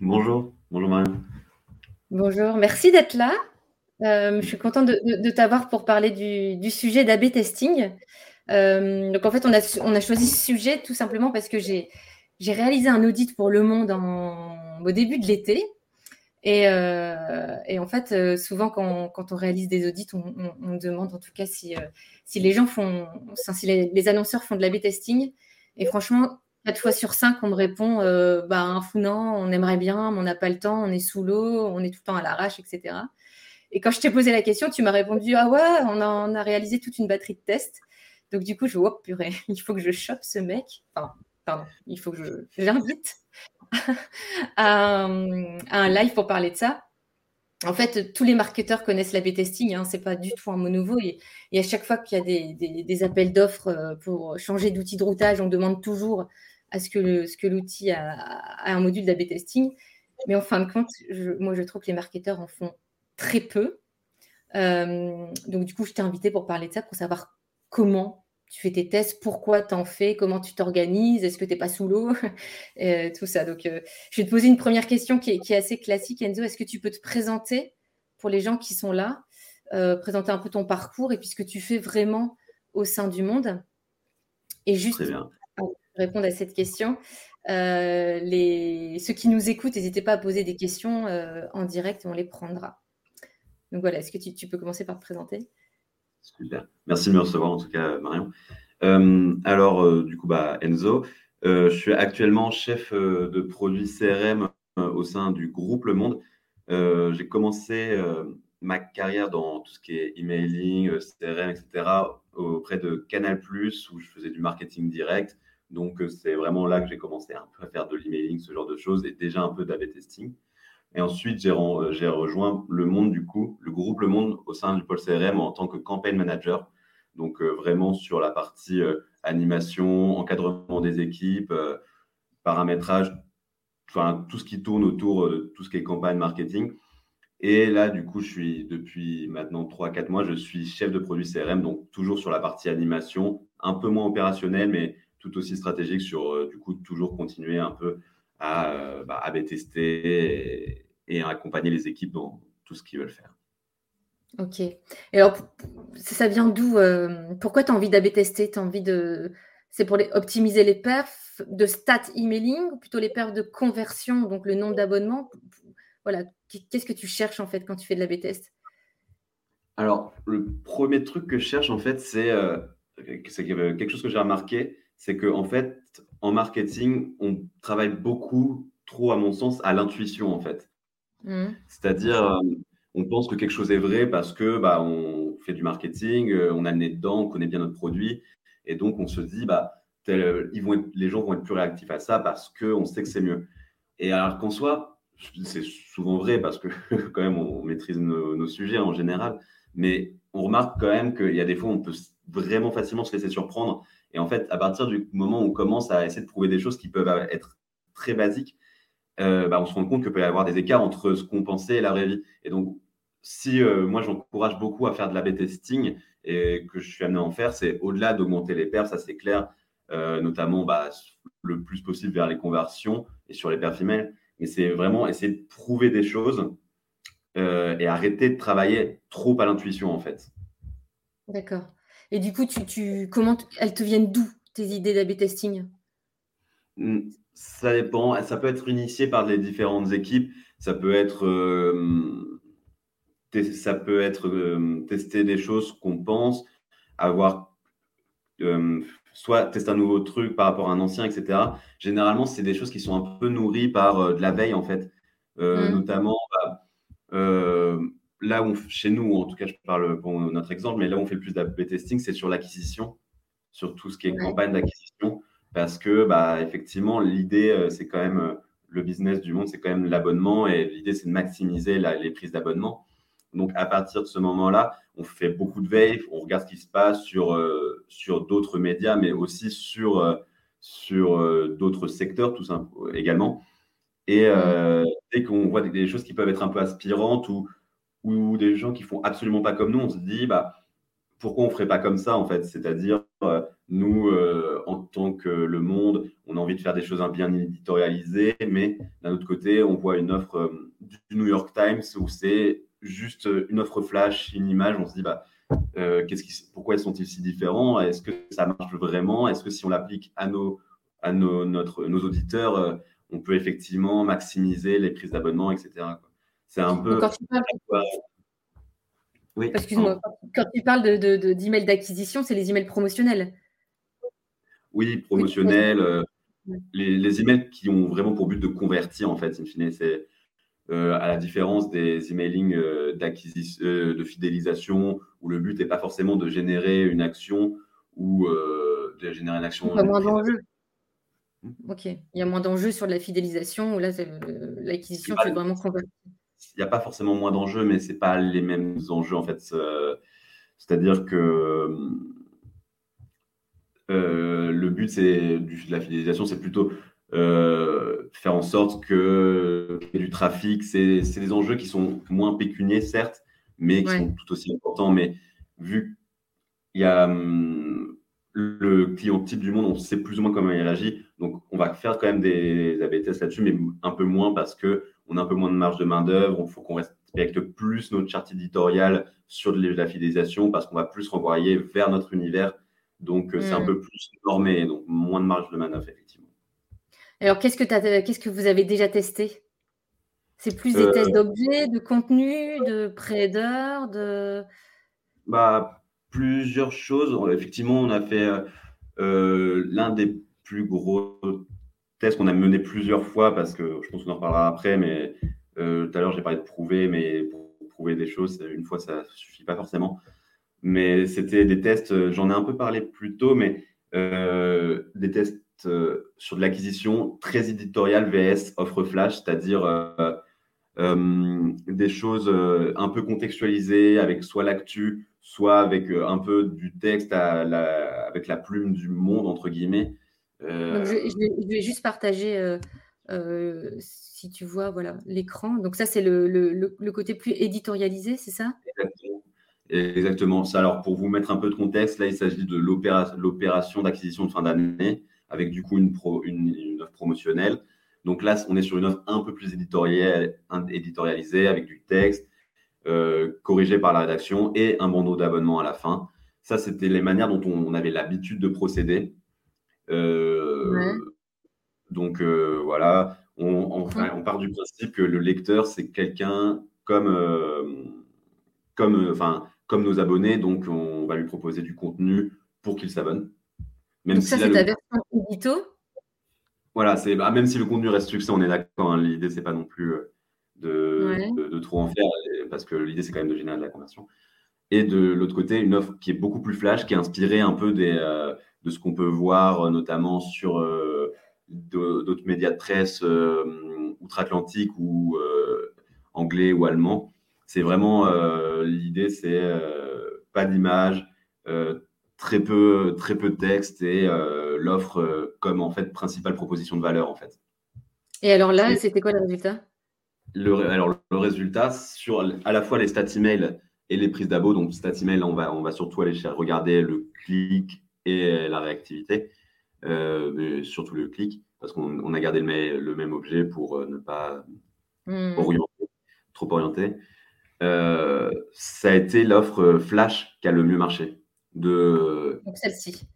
Bonjour, bonjour Marion. Bonjour, merci d'être là. Euh, je suis contente de, t'avoir pour parler du, sujet d'AB testing. Euh, donc en fait, on a, choisi ce sujet tout simplement parce que j'ai réalisé un audit pour Le Monde au début de l'été. Et, euh, en fait, souvent quand, on réalise des audits, on, demande en tout cas si, si les gens font, si les, les annonceurs font de l'AB testing. Et franchement, Fois sur cinq, on me répond euh, bah, un fou non, on aimerait bien, mais on n'a pas le temps, on est sous l'eau, on est tout le temps à l'arrache, etc. Et quand je t'ai posé la question, tu m'as répondu Ah ouais, on a, réalisé toute une batterie de tests. Donc du coup, je oh, purée, il faut que je chope ce mec. Enfin, pardon, il faut que je l'invite à, un live pour parler de ça. En fait, tous les marketeurs connaissent l'A-B testing, hein, ce n'est pas du tout un mot nouveau. Et, à chaque fois qu'il y a des, appels d'offres euh, pour changer d'outil de routage, on demande toujours à ce que l'outil a, un module d'A-B testing. Mais en fin de compte, moi, je trouve que les marketeurs en font très peu. Euh, donc, du coup, je t'ai invité pour parler de ça, pour savoir comment tu fais tes tests, pourquoi tu en fais, comment tu t'organises, est-ce que tu n'es pas sous l'eau, euh, tout ça. Donc, euh, je vais te poser une première question qui est, assez classique, Enzo. Est-ce que tu peux te présenter pour les gens qui sont là, présenter un peu ton parcours et puis ce que tu fais vraiment au sein du monde? Et juste répondre à cette question. Euh, les... Ceux qui nous écoutent, n'hésitez pas à poser des questions euh, en direct et on les prendra. Donc voilà, est-ce que tu, peux commencer par te présenter? Super. Merci de me recevoir en tout cas, Marion. Euh, alors, du coup, bah, Enzo, je suis actuellement chef de produit CRM au sein du groupe Le Monde. J'ai commencé ma carrière dans tout ce qui est emailing, CRM, etc., auprès de Canal, où je faisais du marketing direct. Donc, euh, c'est vraiment là que j'ai commencé un peu à faire de l'emailing, ce genre de choses, et déjà un peu d'AB testing. Et ensuite, j'ai euh, rejoint le monde, du coup, le groupe Le Monde au sein du pôle CRM en tant que campaign manager. Donc, euh, vraiment sur la partie animation, encadrement des équipes, paramétrage, enfin, tout ce qui tourne autour de tout ce qui est campagne marketing. Et là, du coup, je suis depuis maintenant 3-4 mois, je suis chef de produit CRM, donc toujours sur la partie animation, un peu moins opérationnel, mais tout aussi stratégique sur, euh, du coup, toujours continuer un peu à, euh, bah, tester et, à accompagner les équipes dans tout ce qu'ils veulent faire. Ok. Et alors, ça vient d'où euh, Pourquoi tu as envie d'AB tester as envie de. C'est pour les, optimiser les perfs de stat emailing ou plutôt les perfs de conversion, donc le nombre d'abonnements? Voilà. Qu'est-ce que tu cherches en fait quand tu fais de l'AB test Alors, le premier truc que je cherche en fait, c'est quelque chose que j'ai remarqué, c'est qu'en en fait, en marketing, on travaille beaucoup, trop à mon sens, à l'intuition en fait. Mmh. C'est-à-dire, euh, on pense que quelque chose est vrai parce que bah, on fait du marketing, euh, on a le nez dedans, on connaît bien notre produit, et donc on se dit, bah, ils vont les gens vont être plus réactifs à ça parce qu'on sait que c'est mieux. Et alors qu'en soit, c'est souvent vrai parce que quand même on maîtrise nos, nos, sujets en général, mais on remarque quand même qu'il y a des fois on peut vraiment facilement se laisser surprendre et en fait, à partir du moment où on commence à essayer de prouver des choses qui peuvent être très basiques, euh, bah, on se rend compte qu'il peut y avoir des écarts entre ce qu'on pensait et la vraie vie. Et donc, si euh, moi j'encourage beaucoup à faire de l'A-B testing et que je suis amené à en faire, c'est au-delà d'augmenter les perfs, ça c'est clair, euh, notamment bah, le plus possible vers les conversions et sur les perfs email. Mais c'est vraiment essayer de prouver des choses et arrêter de travailler trop à l'intuition en fait. D'accord. Et du coup, tu, tu, comment elles te viennent d'où tes idées d'A-B testing? Mmh, Ça dépend. Ça peut être initié par les différentes équipes. Ça peut être, euh, ça peut être euh, tester des choses qu'on pense, avoir euh, soit tester un nouveau truc par rapport à un ancien, etc. Généralement, c'est des choses qui sont un peu nourries par de la veille, en fait. Mm. Notamment, bah, là où, chez nous, en tout cas, je parle pour notre exemple, mais là où on fait le plus d'AB testing, c'est sur l'acquisition, sur tout ce qui est campagne d'acquisition. Parce que, bah, effectivement, l'idée, c'est quand même le business du monde, c'est quand même l'abonnement et l'idée, c'est de maximiser les prises d'abonnement. Donc, à partir de ce moment-là, on fait beaucoup de veille, on regarde ce qui se passe sur, euh, sur d'autres médias, mais aussi sur, euh, sur euh, d'autres secteurs tout simplement également. Et dès qu'on voit des, choses qui peuvent être un peu aspirantes ou, ou des gens qui font absolument pas comme nous, on se dit, bah, pourquoi on ferait pas comme ça, en fait? C'est-à-dire, euh, nous, euh, en tant que le monde, on a envie de faire des choses bien éditorialisées, mais d'un autre côté, on voit une offre euh, du New York Times où c'est juste une offre flash, une image, on se dit, bah, qu'est-ce pourquoi sont-ils si différents? Est-ce que ça marche vraiment? Est-ce que si on l'applique à, nos, à nos, notre, nos auditeurs, on peut effectivement maximiser les prises d'abonnement, etc. C'est un peu... Excuse-moi, quand tu parles d'emails de, d'acquisition, c'est les emails promotionnels. Oui, promotionnels. Euh, les, emails qui ont vraiment pour but de convertir, en fait, in fine, c'est euh, à la différence des emailing euh, d'acquisition, de fidélisation, où le but n'est pas forcément de générer une action ou de générer une action. Il y a moins d'enjeux. Hmm. Ok, il y a moins d'enjeux sur la fidélisation, où là, l'acquisition, c'est vraiment convertir il n'y a pas forcément moins d'enjeux, mais ce n'est pas les mêmes enjeux en fait. C'est-à-dire que euh, le but c'est de la fidélisation, c'est plutôt euh, faire en sorte que qu'il y ait du trafic. C'est des enjeux qui sont moins pécuniers, certes, mais qui sont tout aussi importants. Mais vu qu'il y a hum, le client type du monde, on sait plus ou moins comment il réagit. Donc, on va faire quand même des AB tests là-dessus, mais un peu moins parce que on a un peu moins de marge de main-d'œuvre. Il faut qu'on respecte plus notre charte éditoriale sur de la fidélisation parce qu'on va plus renvoyer vers notre univers. Donc, euh, c'est un mm. peu plus normé, donc moins de marge de manœuvre, effectivement. Alors, qu'est-ce que, qu'est-ce que vous avez déjà testé? C'est plus des euh, tests d'objets, de contenu, de pré de. Bah, plusieurs choses. Effectivement, on a fait euh, l'un des plus gros test qu'on a mené plusieurs fois parce que je pense qu'on en reparlera après, mais euh, tout à l'heure j'ai parlé de prouver, mais pour prouver des choses, une fois ça suffit pas forcément. Mais c'était des tests, euh, j'en ai un peu parlé plus tôt, mais euh, des tests sur de l'acquisition très éditoriale VS offre flash, c'est-à-dire des choses un peu contextualisées avec soit l'actu, soit avec un peu du texte avec la plume du monde, entre guillemets. Euh, je, vais, juste partager, euh, euh, si tu vois, voilà, l'écran. Donc ça, c'est le, le, côté plus éditorialisé, c'est ça? Exactement. Exactement. Ça, alors, pour vous mettre un peu de contexte, là, il s'agit de l'opération d'acquisition de fin d'année avec du coup une, pro, une, offre promotionnelle. Donc là, on est sur une offre un peu plus éditorialisée avec du texte corrigé par la rédaction et un bandeau d'abonnement à la fin. Ça, c'était les manières dont on avait l'habitude de procéder. Euh, donc euh, voilà, on, on, part du principe que le lecteur, c'est quelqu'un comme, euh, comme, enfin, comme nos abonnés, donc on va lui proposer du contenu pour qu'il s'abonne. Même ça, c'est ta version édito? Voilà, c'est, bah, même si le contenu reste succès, on est d'accord. Hein, l'idée, c'est pas non plus de, de, trop en faire, parce que l'idée, c'est quand même de générer de la conversion. Et de l'autre côté, une offre qui est beaucoup plus flash, qui est inspirée un peu des, de ce qu'on peut voir euh, notamment sur euh, d'autres médias de presse euh, outre-Atlantique ou anglais ou allemand. C'est vraiment l'idée, c'est pas d'image, très peu, très peu de texte et l'offre comme en fait principale proposition de valeur en fait. Et alors là, c'était quoi le résultat? Le, Alors le résultat sur à la fois les stats email et les prises d'abo. Donc stats email, on va, on va surtout aller regarder le clic et la réactivité, euh, mais surtout le clic, parce qu'on a gardé le, le, même objet pour euh, ne pas orienter, trop orienter. Euh, ça a été l'offre flash qui a le mieux marché. De... Donc celle-ci.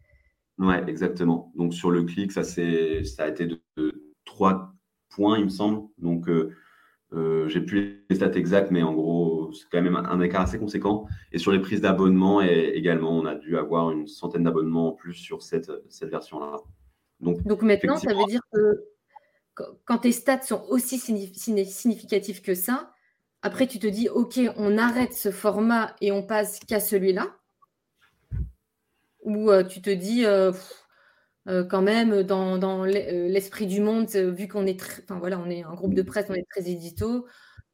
Ouais, exactement. Donc sur le clic, ça, ça a été de, trois points, il me semble. Donc, euh, j'ai plus les stats exactes, mais en gros, c'est quand même un, écart assez conséquent. Et sur les prises d'abonnement, également, on a dû avoir une centaine d'abonnements en plus sur cette, cette version-là. Donc, Donc maintenant, ça veut dire que quand tes stats sont aussi significatifs que ça, après, tu te dis, OK, on arrête ce format et on passe qu'à celui-là? Ou euh, tu te dis, euh, euh, quand même, dans, l'esprit du monde, vu qu'on est, enfin, voilà, on est un groupe de presse, on est très édito,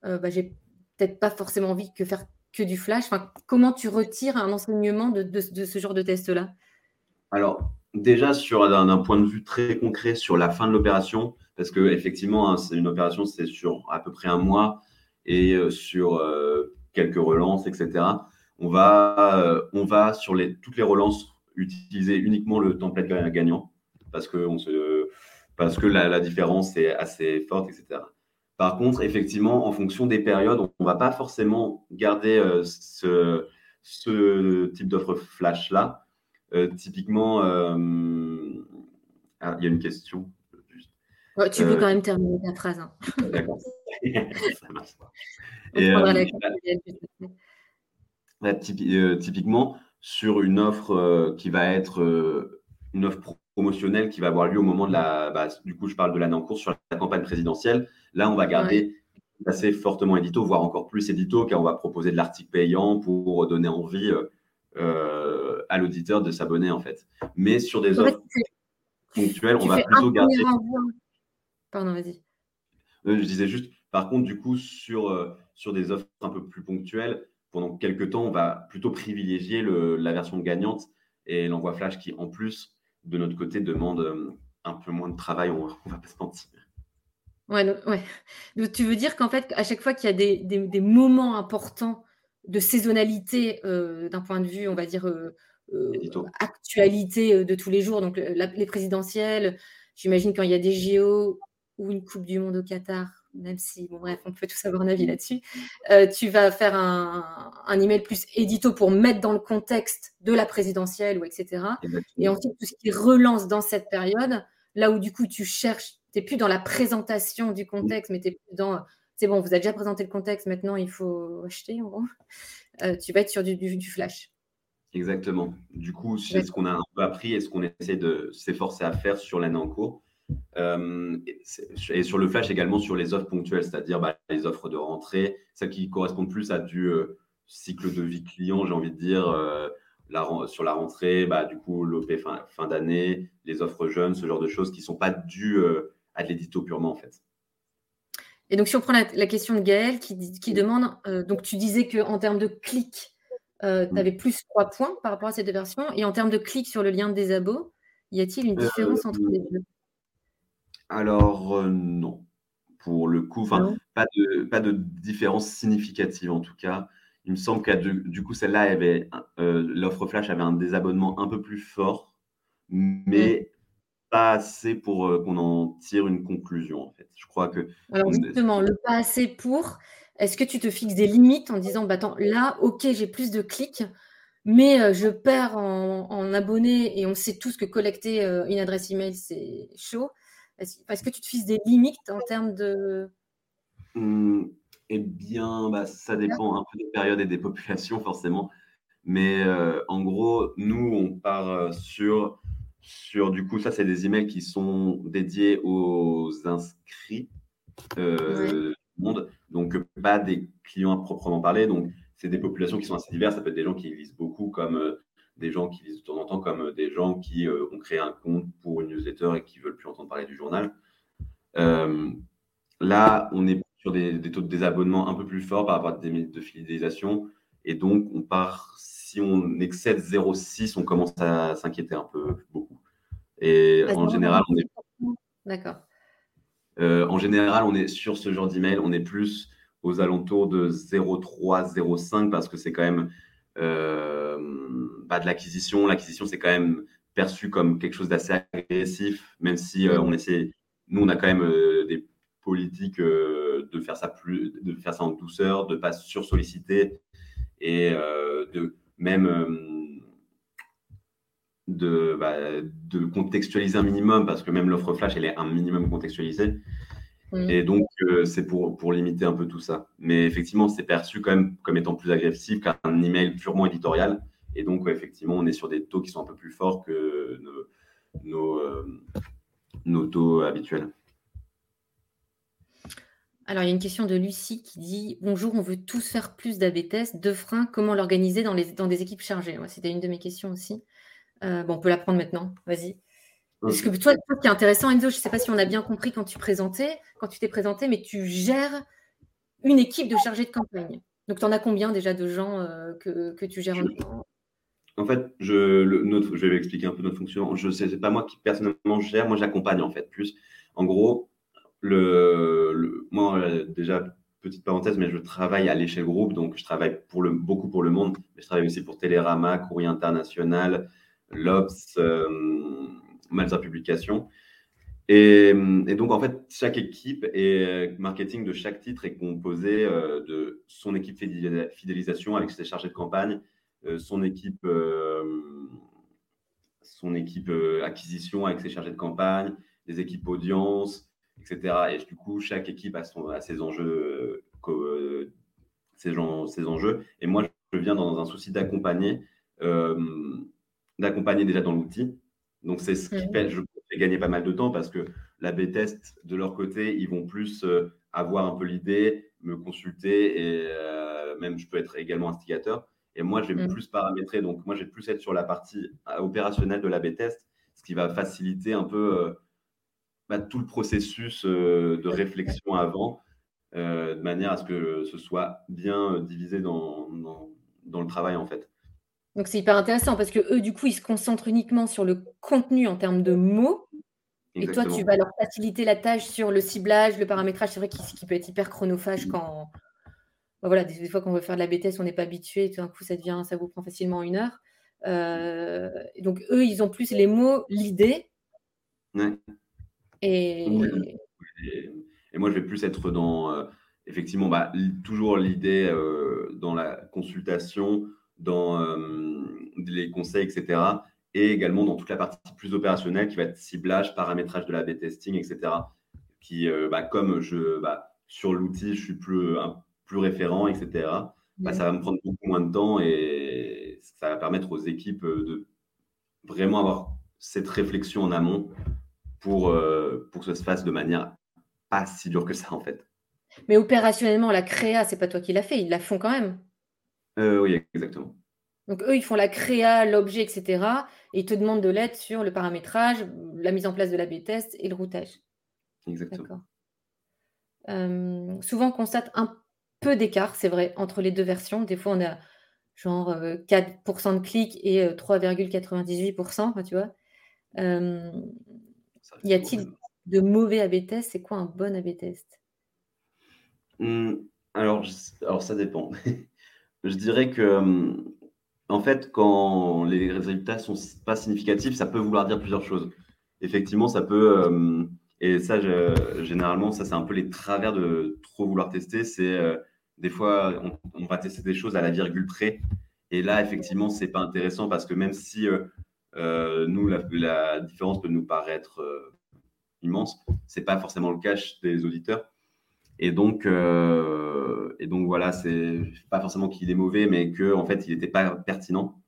bah, j'ai peut-être pas forcément envie de faire que du flash. Enfin, comment tu retires un enseignement de, ce genre de test-là? Alors, déjà, sur d'un point de vue très concret sur la fin de l'opération, parce que effectivement, hein, c'est une opération, c'est sur à peu près un mois et euh, sur euh, quelques relances, etc. On va, euh, on va sur les, toutes les relances utiliser uniquement le template gagnant parce que, on se, parce que la, différence est assez forte, etc. Par contre, effectivement, en fonction des périodes, on ne va pas forcément garder ce, ce, type d'offre flash-là. typiquement, ah, il y a une question. tu peux quand même terminer ta phrase. Hein. D'accord. typiquement, sur une offre euh, qui va être euh, une offre promotionnelle qui va avoir lieu au moment de la. Bah, du coup, je parle de l'année en cours sur la campagne présidentielle. Là, on va garder assez fortement édito, voire encore plus édito, car on va proposer de l'article payant pour donner envie euh, à l'auditeur de s'abonner, en fait. Mais sur des offres ponctuelles, on va plutôt garder. Pardon, vas-y. je disais juste, par contre, du coup, sur, euh, sur des offres un peu plus ponctuelles, pendant quelques temps, on va plutôt privilégier la version gagnante et l'envoi flash qui, en plus, de notre côté, demande euh, un peu moins de travail, on, ne va pas se mentir. Ouais, ouais. Donc, tu veux dire qu'en fait, à chaque fois qu'il y a des, moments importants de saisonnalité euh, d'un point de vue, on va dire, actualité de tous les jours, donc les présidentielles, j'imagine quand il y a des JO ou une Coupe du Monde au Qatar, même si, bon, bref, on peut tous avoir un avis là-dessus. Euh, tu vas faire un, un, email plus édito pour mettre dans le contexte de la présidentielle ou etc. Et ensuite, tout ce qui relance dans cette période, là où du coup tu cherches, tu n'es plus dans la présentation du contexte, mais tu es plus dans c'est bon, vous avez déjà présenté le contexte, maintenant il faut acheter en gros. Euh, tu vas être sur du, du, flash. Exactement. Du coup, c'est ce qu'on a un peu appris et ce qu'on essaie de s'efforcer à faire sur l'année en cours? Euh, et sur le flash également sur les offres ponctuelles, c'est-à-dire bah, les offres de rentrée, celles qui correspondent plus à du euh, cycle de vie client, j'ai envie de dire, euh, sur la rentrée, bah, du coup, l'OP fin, fin d'année, les offres jeunes, ce genre de choses qui ne sont pas dues à de l'édito purement en fait. Et donc, si on prend la, question de Gaël qui, qui demande, donc tu disais qu'en termes de clics, tu avais plus 3 points par rapport à cette version, et en termes de clics sur le lien de désabo, y a-t-il une différence entre les deux? Alors, euh, non. Pour le coup, enfin, pas de, pas de différence significative en tout cas. Il me semble que du, coup, celle-là, avait euh, l'offre flash avait un désabonnement un peu plus fort, mais pas assez pour euh, qu'on en tire une conclusion, en fait. Je crois que. Alors, justement, le pas assez pour, est-ce que tu te fixes des limites en disant, bah, attends, là, ok, j'ai plus de clics, mais je perds en, en, abonnés et on sait tous que collecter une adresse email, c'est chaud. Est-ce que tu te fixes des limites en termes de... Mmh, eh bien, bah, ça dépend un peu des périodes et des populations, forcément. Mais euh, en gros, nous, on part euh, sur, sur du coup, ça, c'est des emails qui sont dédiés aux inscrits euh, du monde. Donc, pas des clients à proprement parler. Donc, c'est des populations qui sont assez diverses. Ça peut être des gens qui lisent beaucoup, comme des gens qui lisent de temps en temps, comme des gens qui euh, ont créé un compte pour une newsletter et qui veulent plus entendre parler du journal. Euh, là, on est sur des, taux de désabonnement un peu plus forts par rapport à des minutes de fidélisation. Et donc, on part, si on excède 0,6, on commence à s'inquiéter un peu beaucoup. Et en général, on est. D'accord. Euh, en général, on est sur ce genre d'email, on est plus aux alentours de 0,3, 0,5 parce que c'est quand même euh, bah, de l'acquisition. L'acquisition, c'est quand même perçu comme quelque chose d'assez agressif, même si euh, on essaie, nous, on a quand même euh, des politiques de faire ça plus, de faire ça en douceur, de pas sursolliciter et de même de, bah, de contextualiser un minimum, parce que même l'offre flash, elle est un minimum contextualisée. Mm. Et donc, euh, c'est pour, pour limiter un peu tout ça. Mais effectivement, c'est perçu quand même comme étant plus agressif qu'un email purement éditorial. Et donc, effectivement, on est sur des taux qui sont un peu plus forts que nos, nos, euh, nos taux habituels. Alors, il y a une question de Lucie qui dit Bonjour, on veut tous faire plus d'AB tests. Deux freins, comment l'organiser dans, les, dans des équipes chargées? C'était une de mes questions aussi. Euh, bon, on peut la prendre maintenant. Vas-y. Parce que toi, ce qui est intéressant, Enzo, je ne sais pas si on a bien compris quand tu présentais, quand tu t'es présenté, mais tu gères une équipe de chargés de campagne. Donc, tu en as combien déjà de gens euh, que, tu gères En fait, je, je vais expliquer un peu notre fonction. Je sais, c'est pas moi qui personnellement gère, moi j'accompagne en fait plus. En gros, le, moi déjà petite parenthèse, mais je travaille à l'échelle groupe, donc je travaille pour le, beaucoup pour le monde, mais je travaille aussi pour Télérama, Courrier International, l'Obs. Euh, Malta Publication. Et, donc, en fait, chaque équipe et marketing de chaque titre est composé euh, de son équipe fidélisation avec ses chargés de campagne, euh, son équipe, euh, son équipe acquisition avec ses chargés de campagne, des équipes audience, etc. Et du coup, chaque équipe a, son, ses enjeux, ses, ses, enjeux. Et moi, je viens dans un souci d'accompagner, d'accompagner déjà dans l'outil, donc, c'est ce qui mmh. fait, je fais gagner pas mal de temps parce que la B-test, de leur côté, ils vont plus euh, avoir un peu l'idée, me consulter et euh, même je peux être également instigateur. Et moi, je vais mmh. plus paramétrer. Donc, moi, je vais plus être sur la partie euh, opérationnelle de la B-test, ce qui va faciliter un peu bah, tout le processus de réflexion avant, de manière à ce que ce soit bien divisé dans, dans le travail, en fait. Donc c'est hyper intéressant parce que eux, du coup, ils se concentrent uniquement sur le contenu en termes de mots. Et toi, tu vas leur faciliter la tâche sur le ciblage, le paramétrage. C'est vrai qu'il peut être hyper chronophage quand. Bah, voilà, des, fois, quand on veut faire de la BTS, on n'est pas habitué. Et tout d'un coup, ça, devient, ça vous prend facilement une heure. Euh, donc, eux, ils ont plus les mots, l'idée. Et... et... moi, je vais plus être dans, euh, effectivement, bah, toujours l'idée euh, dans la consultation, dans euh, les conseils, etc. Et également dans toute la partie plus opérationnelle qui va être ciblage, paramétrage de la B testing, etc. Qui, euh, bah, comme je, bah, sur l'outil, je suis plus, un, plus référent, etc. Bah, ça va me prendre beaucoup moins de temps et ça va permettre aux équipes euh, de vraiment avoir cette réflexion en amont pour, pour que ça se fasse de manière pas si dure que ça en fait. Mais opérationnellement, la créa, c'est pas toi qui l'as fait, ils la font quand même. Euh, oui, exactement. Donc, eux, ils font la créa, l'objet, etc. Et ils te demandent de l'aide sur le paramétrage, la mise en place de la B-test et le routage. Exactement. Euh, souvent, on constate un peu d'écart, c'est vrai, entre les deux versions. Des fois, on a genre 4% euh, de clics et 3,98%, tu vois. y a-t-il de mauvais AB test C'est quoi un bon AB test mmh, alors, alors, ça dépend. je dirais que, euh, en fait, quand les résultats sont pas significatifs, ça peut vouloir dire plusieurs choses. Effectivement, ça peut, euh, et ça, généralement, ça, c'est un peu les travers de trop vouloir tester. C'est euh, des fois, on, va tester des choses à la virgule près. Et là, effectivement, c'est pas intéressant parce que même si nous, la, différence peut nous paraître immense, c'est pas forcément le cas des auditeurs. Et donc, euh, et donc voilà, c'est pas forcément qu'il est mauvais, mais que en fait, il n'était pas pertinent.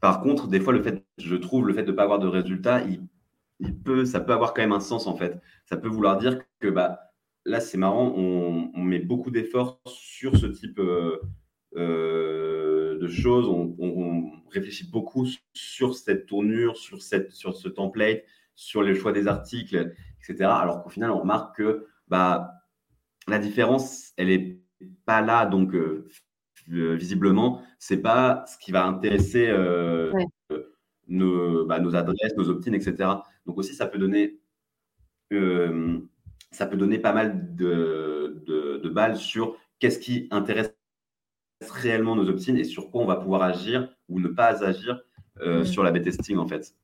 Par contre, des fois, le fait, je trouve, le fait de ne pas avoir de résultat, il, peut, ça peut avoir quand même un sens en fait. Ça peut vouloir dire que bah, là, c'est marrant, on, met beaucoup d'efforts sur ce type euh, euh, de choses. On, réfléchit beaucoup sur cette tournure, sur, cette, sur ce template, sur les choix des articles, etc. Alors qu'au final, on remarque que bah, la différence, elle n'est pas là. Donc, euh, euh, visiblement, ce n'est pas ce qui va intéresser euh, nos, bah, nos, adresses, nos opt-in, etc. Donc aussi, ça peut donner, ça peut donner pas mal de, de, balles sur qu'est-ce qui intéresse réellement nos opt-in et sur quoi on va pouvoir agir ou ne pas agir mmh. sur la B-testing, en fait.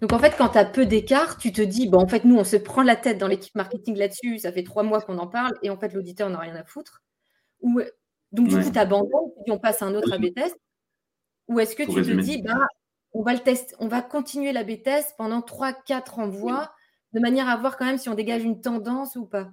Donc en fait, quand tu as peu d'écart, tu te dis, bon, en fait, nous, on se prend la tête dans l'équipe marketing là-dessus, ça fait trois mois qu'on en parle, et en fait, l'auditeur n'a rien à foutre. Ou, donc du coup, tu abandonnes, tu dis, on passe à un autre AB test. Ou est-ce que tu te dis, bah, on va le test, on va continuer la B-test pendant 3-4 envois, de manière à voir quand même si on dégage une tendance ou pas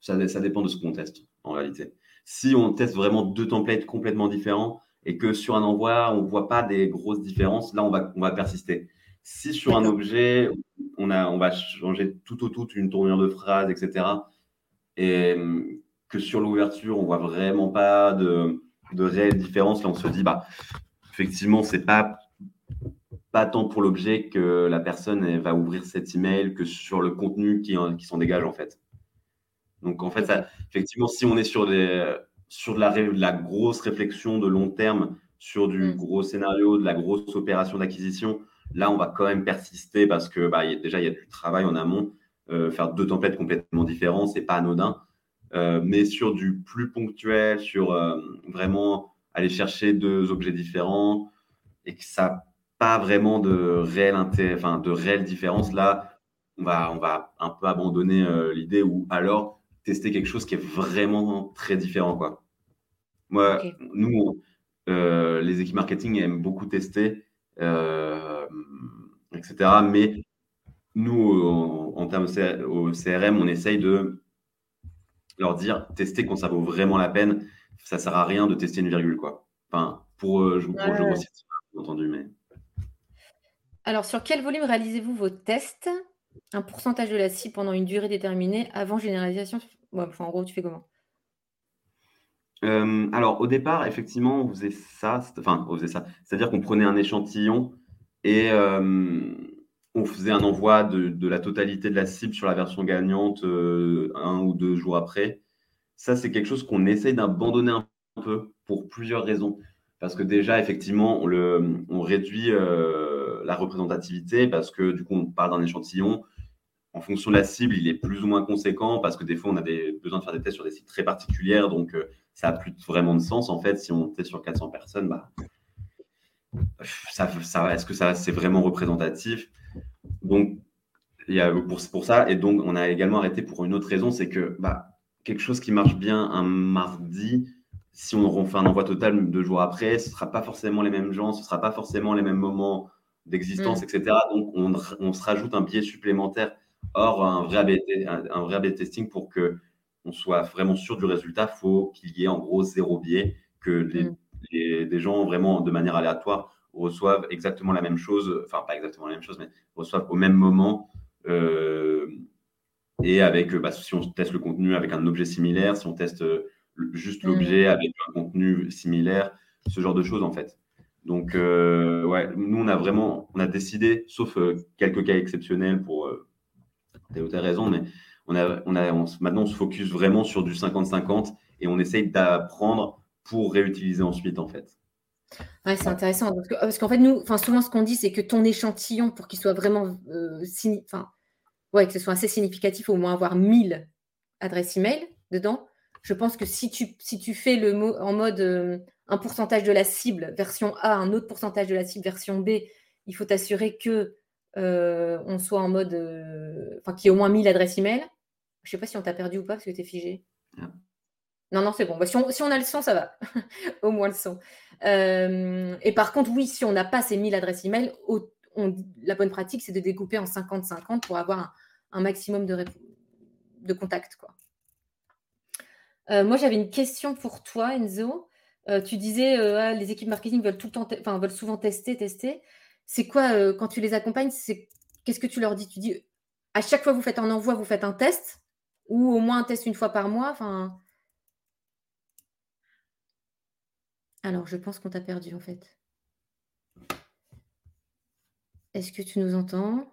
ça, ça dépend de ce qu'on teste, en réalité. Si on teste vraiment deux templates complètement différents et que sur un envoi, on ne voit pas des grosses différences, là, on va, on va persister. Si sur un objet, on, a, on va changer tout au tout une tournure de phrase, etc., et que sur l'ouverture, on voit vraiment pas de, de réelle différence, là, on se dit, bah, effectivement, c'est pas pas tant pour l'objet que la personne va ouvrir cet email que sur le contenu qui, qui s'en dégage en fait. Donc en fait, ça, effectivement, si on est sur, des, sur de, la, de la grosse réflexion de long terme, sur du mm. gros scénario, de la grosse opération d'acquisition, là, on va quand même persister parce que bah, déjà, il y a du travail en amont. Euh, faire deux templates complètement différents, c'est pas anodin. Euh, mais sur du plus ponctuel, sur euh, vraiment aller chercher deux objets différents et que ça n'a pas vraiment de réelle, enfin, de réelle différence, là, on va, on va un peu abandonner l'idée ou alors tester quelque chose qui est vraiment très différent. Quoi. Moi, nous, les équipes marketing aiment beaucoup tester, etc. Mais nous, en, termes au CRM, on essaye de leur dire tester quand ça vaut vraiment la peine. Ça sert à rien de tester une virgule, quoi. Enfin, pour, euh, je, pour entendu, mais. Alors, sur quel volume réalisez-vous vos tests? Un pourcentage de la cible pendant une durée déterminée avant généralisation? Enfin, En gros, tu fais comment? Euh, alors, au départ, effectivement, on faisait ça. Enfin, on faisait ça. C'est-à-dire qu'on prenait un échantillon et euh, on faisait un envoi de, la totalité de la cible sur la version gagnante euh, un ou deux jours après. Ça, c'est quelque chose qu'on essaye d'abandonner un peu pour plusieurs raisons. Parce que déjà, effectivement, on, réduit la représentativité parce que du coup, on parle d'un échantillon. En fonction de la cible, il est plus ou moins conséquent parce que des fois, on a des, besoin de faire des tests sur des sites très particulières. Donc, ça n'a plus vraiment de sens. En fait, si on teste sur 400 personnes, bah, ça, ça, est-ce que ça, c'est vraiment représentatif? Donc, il y a pour, pour, ça. Et donc, on a également arrêté pour une autre raison, c'est que bah, quelque chose qui marche bien un mardi, si on fait un envoi total deux jours après, ce ne sera pas forcément les mêmes gens, ce ne sera pas forcément les mêmes moments d'existence, mm. etc. Donc, on, on, se rajoute un biais supplémentaire. Or, un vrai AB, un, vrai testing pour que on soit vraiment sûr du résultat, faut qu'il y ait en gros zéro biais, que les, mm. les, des gens vraiment de manière aléatoire reçoivent exactement la même chose, enfin pas exactement la même chose, mais reçoivent au même moment. Euh, et avec, bah, si on teste le contenu avec un objet similaire, si on teste juste l'objet mm. avec un contenu similaire, ce genre de choses en fait. Donc, euh, ouais, nous on a vraiment, on a décidé, sauf euh, quelques cas exceptionnels pour telle ou telle raison, mais on a, on a, maintenant on se focus vraiment sur du 50-50 et on essaye d'apprendre pour réutiliser ensuite en fait. Ouais, c'est intéressant parce qu'en fait, nous, souvent, ce qu'on dit, c'est que ton échantillon, pour qu'il soit vraiment, euh, ouais, que ce soit assez significatif, au moins avoir 1000 adresses email dedans. Je pense que si tu, si tu fais le mot en mode euh, un pourcentage de la cible version A, un autre pourcentage de la cible version B, il faut t'assurer que on soit en mode, enfin, qu'il y ait au moins 1000 adresses email. Je sais pas si on t'a perdu ou pas parce que tu es figé. Ah. Non, non, c'est bon. Bah, si, on, a le son, ça va. Au moins le son. Euh, et par contre, oui, si on n'a pas ces 1000 adresses email, la bonne pratique, c'est de découper en 50-50 pour avoir un, maximum de, de contacts. Quoi. Euh, moi, j'avais une question pour toi, Enzo. Euh, tu disais, ah, les équipes marketing veulent, tout le temps enfin, veulent souvent tester, tester. C'est quoi, quand tu les accompagnes, c'est qu'est-ce que tu leur dis? Tu dis, à chaque fois que vous faites un envoi, vous faites un test ou au moins un test une fois par mois Alors, je pense qu'on t'a perdu en fait. Est-ce que tu nous entends?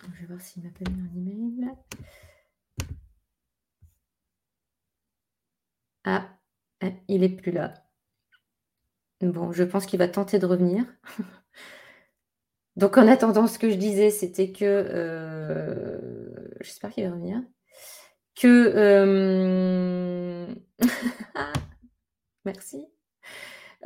Je vais voir s'il m'a pas mis un email. Ah, il est plus là. Bon, je pense qu'il va tenter de revenir. Donc en attendant, ce que je disais, c'était que euh, j'espère qu'il va revenir que euh, merci.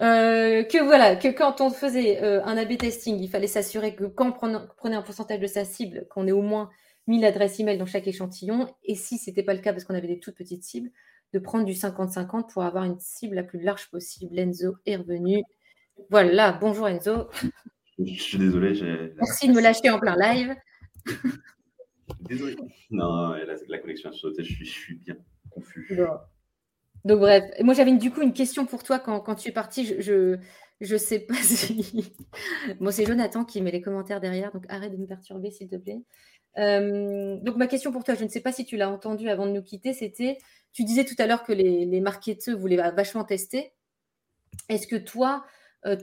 Euh, que voilà, que quand on faisait un A/B testing, il fallait s'assurer que quand on prenait, un pourcentage de sa cible, qu'on ait au moins 1000 adresses email dans chaque échantillon. Et si ce n'était pas le cas parce qu'on avait des toutes petites cibles, de prendre du 50-50 pour avoir une cible la plus large possible. Enzo est revenu. Voilà, bonjour Enzo. Je suis désolé. Merci de me lâcher en plein live. Désolé. Non, la, la connexion a sauté, je suis, je suis bien confus. Donc bref, moi j'avais du coup une question pour toi quand, quand tu es parti. Je, je, sais pas si. bon, c'est Jonathan qui met les commentaires derrière, donc arrête de me perturber s'il te plaît. Euh, donc ma question pour toi, je ne sais pas si tu l'as entendu avant de nous quitter, c'était, tu disais tout à l'heure que les, marketeurs voulaient vachement tester. Est-ce que toi, euh,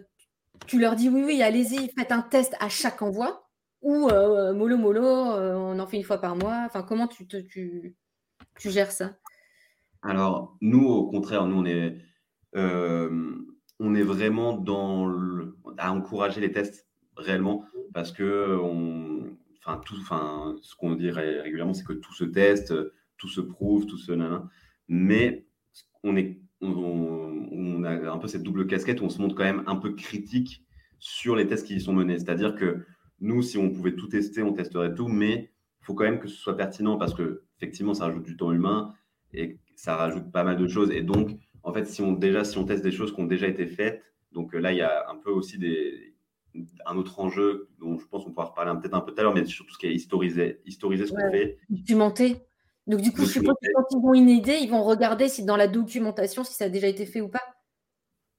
tu leur dis oui, oui, allez-y, faites un test à chaque envoi ou euh, mollo mollo, on en fait une fois par mois. Enfin, comment tu, gères ça? Alors nous, au contraire, nous on est on est vraiment dans le, à encourager les tests réellement parce que enfin, tout, enfin, ce qu'on dit régulièrement, c'est que tout se teste, tout se prouve, tout se. Mais on, est, on, a un peu cette double casquette où on se montre quand même un peu critique sur les tests qui y sont menés. C'est-à-dire que nous, si on pouvait tout tester, on testerait tout, mais il faut quand même que ce soit pertinent parce que effectivement, ça rajoute du temps humain et ça rajoute pas mal de choses. Et donc, en fait, si on déjà, si on teste des choses qui ont déjà été faites, donc là, il y a un peu aussi des, un autre enjeu dont je pense qu'on pourra reparler peut-être un peu tout à l'heure, mais surtout ce qui est historiser, historiser ce qu'on fait. Documenter. Donc du coup, je suppose que quand ils ont une idée, ils vont regarder si dans la documentation, si ça a déjà été fait ou pas.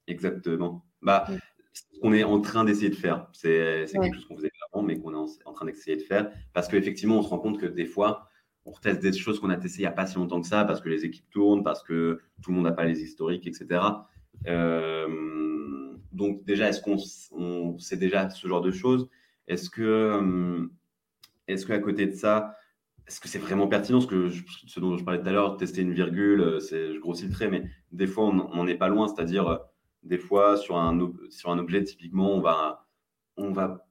Exactement. Bah, ce qu'on est en train d'essayer de faire, c'est quelque chose qu'on faisait avant, mais qu'on est en, train d'essayer de faire, parce qu'effectivement, on se rend compte que des fois, on reteste des choses qu'on a testées il n'y a pas si longtemps que ça, parce que les équipes tournent, parce que tout le monde n'a pas les historiques, etc. Euh, donc déjà, est-ce qu'on sait déjà ce genre de choses? Est-ce que, euh, est-ce qu'à côté de ça, est-ce que c'est vraiment pertinent? Ce, que ce dont je parlais tout à l'heure, tester une virgule, euh, c'est, je grossis le trait, mais des fois, on n'en est pas loin. C'est-à-dire, euh, des fois, sur un, sur un objet, typiquement, on va, on va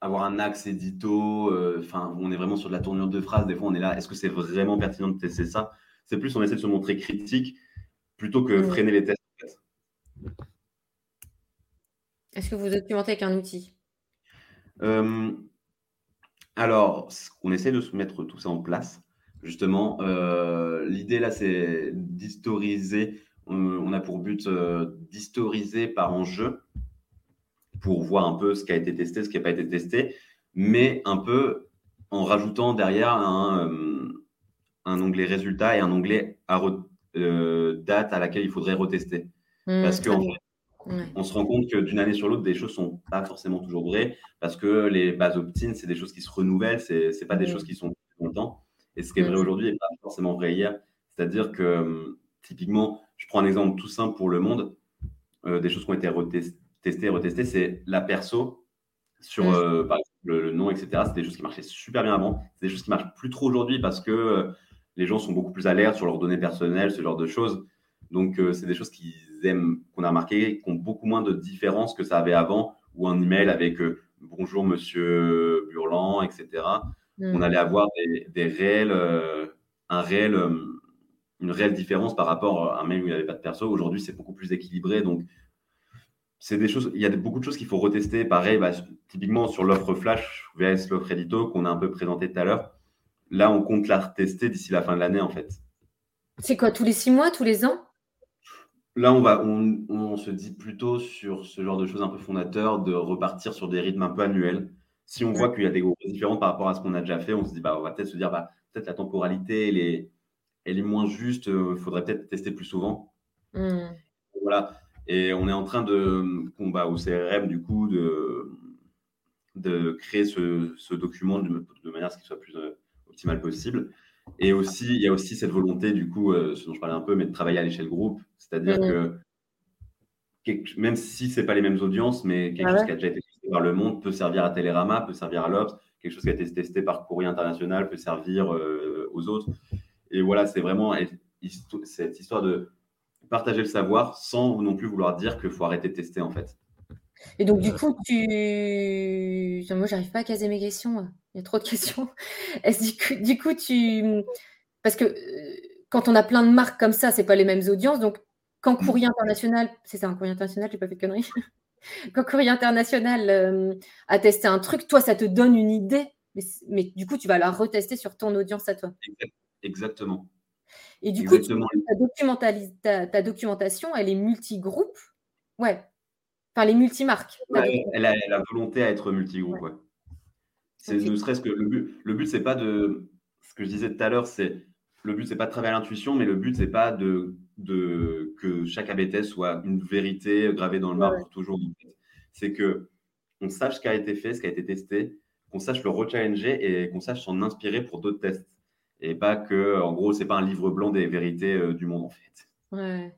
avoir un axe édito. Enfin, on est vraiment sur de la tournure de phrase. Des fois, on est là. Est-ce que c'est vraiment pertinent de tester ça? C'est plus, on essaie de se montrer critique plutôt que freiner les tests. Est-ce que vous documentez avec un outil? Euh, Alors, on essaie de mettre tout ça en place. Justement, euh, l'idée là, c'est d'historiser. On, a pour but euh, d'historiser par enjeu pour voir un peu ce qui a été testé, ce qui n'a pas été testé, mais un peu en rajoutant derrière un, onglet résultat et un onglet à date à laquelle il faudrait retester. Mmh, Parce qu'en fait, on se rend compte que d'une année sur l'autre, des choses sont pas forcément toujours vraies parce que les bases opt-in, c'est des choses qui se renouvellent, c'est n'est pas des choses qui sont longtemps. Et ce qui est vrai aujourd'hui n'est pas forcément vrai hier. C'est-à-dire que hum, typiquement, je prends un exemple tout simple pour le monde, euh, des choses qui ont été testées, retestées, c'est la perso sur euh, le, nom, etc. C'est des choses qui marchaient super bien avant. C'est des choses qui marchent plus trop aujourd'hui parce que euh, les gens sont beaucoup plus alertes sur leurs données personnelles, ce genre de choses. Donc, c'est des choses qui qu'on a remarqué, qui ont beaucoup moins de différence que ça avait avant, ou un email avec euh, bonjour monsieur Burland, etc. Hmm. On allait avoir des, réels, euh, un réel, euh, une réelle différence par rapport à un mail où il n'y avait pas de perso. Aujourd'hui, c'est beaucoup plus équilibré. Donc, c'est des choses, il y a beaucoup de choses qu'il faut retester. Pareil, bah, typiquement sur l'offre flash vs l'offre edito qu'on a un peu présenté tout à l'heure. Là, on compte la retester d'ici la fin de l'année, en fait. C'est quoi, tous les six mois, tous les ans? Là, on, va, on, se dit plutôt sur ce genre de choses un peu fondateurs de repartir sur des rythmes un peu annuels. Si on voit qu'il y a des grosses différences par rapport à ce qu'on a déjà fait, on se dit, bah, on va peut-être se dire, bah, peut-être la temporalité, elle est, elle est moins juste, il euh, faudrait peut-être tester plus souvent. Hmm. Voilà. Et on est en train de, combat au CRM, du coup, de, de créer ce, document de, manière à ce qu'il soit plus euh, optimal possible. Et aussi, il y a aussi cette volonté, du coup, euh, ce dont je parlais un peu, mais de travailler à l'échelle groupe. C'est-à-dire mmh. que même si ce n'est pas les mêmes audiences, mais quelque ah chose qui a déjà été testé par le monde peut servir à Télérama, peut servir à l'Obs, quelque chose qui a été testé par Courrier International peut servir euh, aux autres. Et voilà, c'est vraiment cette histoire de partager le savoir sans non plus vouloir dire qu'il faut arrêter de tester en fait. Et donc, du coup, tu. Moi, j'arrive pas à caser mes questions. Il y a trop de questions. Est-ce du coup, tu. Parce que euh, quand on a plein de marques comme ça, c'est pas les mêmes audiences. Donc, quand Courrier International, c'est ça, un Courrier International, j'ai pas fait de conneries. quand Courrier International euh, a testé un truc, toi, ça te donne une idée, mais, du coup, tu vas la retester sur ton audience à toi. Exactement. Et du coup, ta, ta, documentation, elle est multigroupe Ouais. Enfin, les multimarques. Ouais, elle, a, la volonté à être multigroupe, ouais. C'est ne serait-ce que le but, le but c'est pas de. Ce que je disais tout à l'heure, c'est. Le but, c'est pas de travailler l'intuition, mais le but, c'est pas de, de, que chaque ABTS soit une vérité gravée dans le marbre pour toujours. C'est que on sache ce qui a été fait, ce qui a été testé, qu'on sache le rechallenger et qu'on sache s'en inspirer pour d'autres tests et pas que, en gros, c'est pas un livre blanc des vérités euh, du monde en fait. Ouais.